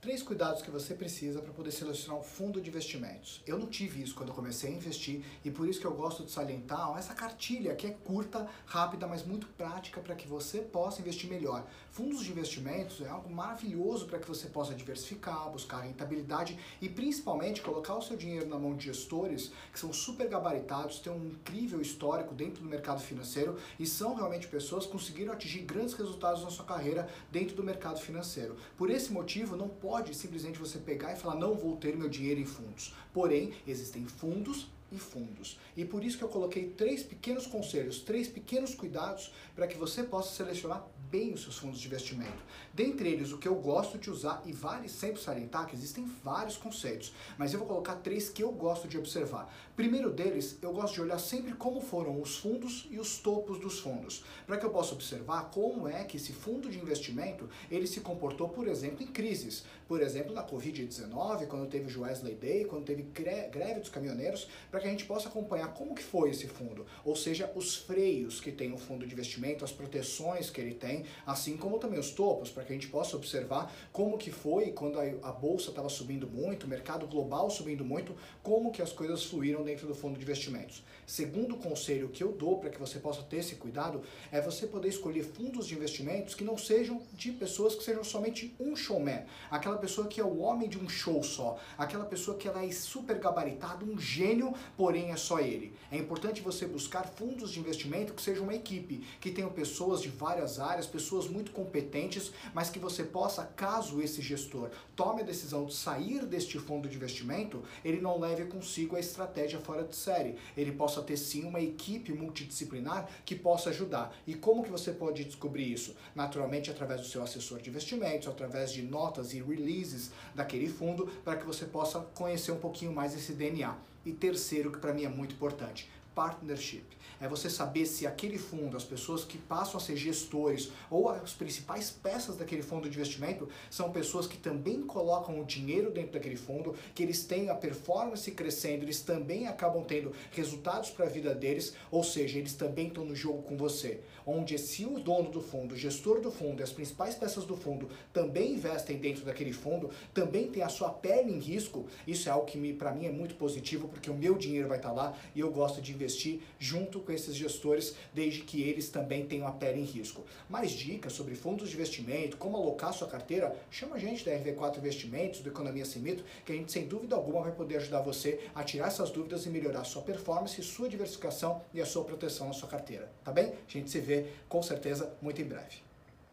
três cuidados que você precisa para poder selecionar um fundo de investimentos. Eu não tive isso quando comecei a investir e por isso que eu gosto de salientar essa cartilha que é curta, rápida, mas muito prática para que você possa investir melhor. Fundos de investimentos é algo maravilhoso para que você possa diversificar, buscar rentabilidade e principalmente colocar o seu dinheiro na mão de gestores que são super gabaritados, têm um incrível histórico dentro do mercado financeiro e são realmente pessoas que conseguiram atingir grandes resultados na sua carreira dentro do mercado financeiro. Por esse motivo, não pode pode simplesmente você pegar e falar não vou ter meu dinheiro em fundos. Porém, existem fundos e fundos. E por isso que eu coloquei três pequenos conselhos, três pequenos cuidados para que você possa selecionar bem os seus fundos de investimento. Dentre eles, o que eu gosto de usar, e vale sempre salientar que existem vários conceitos, mas eu vou colocar três que eu gosto de observar. Primeiro deles, eu gosto de olhar sempre como foram os fundos e os topos dos fundos, para que eu possa observar como é que esse fundo de investimento ele se comportou, por exemplo, em crises. Por exemplo, na Covid-19, quando teve o Wesley Day, quando teve greve dos caminhoneiros, para que a gente possa acompanhar como que foi esse fundo, ou seja, os freios que tem o fundo de investimento, as proteções que ele tem, assim como também os topos, para que a gente possa observar como que foi quando a, bolsa estava subindo muito, o mercado global subindo muito, como que as coisas fluíram dentro do fundo de investimentos. Segundo conselho que eu dou para que você possa ter esse cuidado é você poder escolher fundos de investimentos que não sejam de pessoas que sejam somente um showman, aquela pessoa que é o homem de um show só, aquela pessoa que ela é super gabaritada, um gênio porém é só ele. É importante você buscar fundos de investimento que sejam uma equipe, que tenham pessoas de várias áreas, pessoas muito competentes, mas que você possa, caso esse gestor tome a decisão de sair deste fundo de investimento, ele não leve consigo a estratégia fora de série. Ele possa ter sim uma equipe multidisciplinar que possa ajudar. E como que você pode descobrir isso? Naturalmente através do seu assessor de investimentos, através de notas e releases daquele fundo, para que você possa conhecer um pouquinho mais esse DNA. E terceiro, que para mim é muito importante, partnership. É você saber se aquele fundo, as pessoas que passam a ser gestores ou as principais peças daquele fundo de investimento são pessoas que também colocam o dinheiro dentro daquele fundo, que eles têm a performance crescendo, eles também acabam tendo resultados para a vida deles, ou seja, eles também estão no jogo com você. Onde se o dono do fundo, o gestor do fundo as principais peças do fundo também investem dentro daquele fundo, também tem a sua pele em risco, isso é algo que para mim é muito positivo, porque o meu dinheiro vai estar tá lá e eu gosto de investir junto com esses gestores, desde que eles também tenham a pele em risco. Mais dicas sobre fundos de investimento, como alocar sua carteira, chama a gente da RV4 Investimentos, do Economia Sem Mito, que a gente sem dúvida alguma vai poder ajudar você a tirar essas dúvidas e melhorar sua performance, sua diversificação e a sua proteção na sua carteira, tá bem? A gente se vê com certeza muito em breve.